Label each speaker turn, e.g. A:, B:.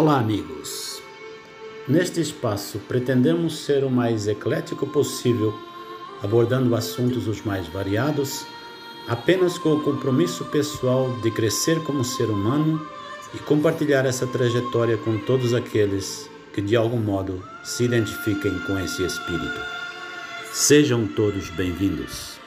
A: Olá, amigos! Neste espaço, pretendemos ser o mais eclético possível, abordando assuntos os mais variados, apenas com o compromisso pessoal de crescer como ser humano e compartilhar essa trajetória com todos aqueles que de algum modo se identifiquem com esse espírito. Sejam todos bem-vindos.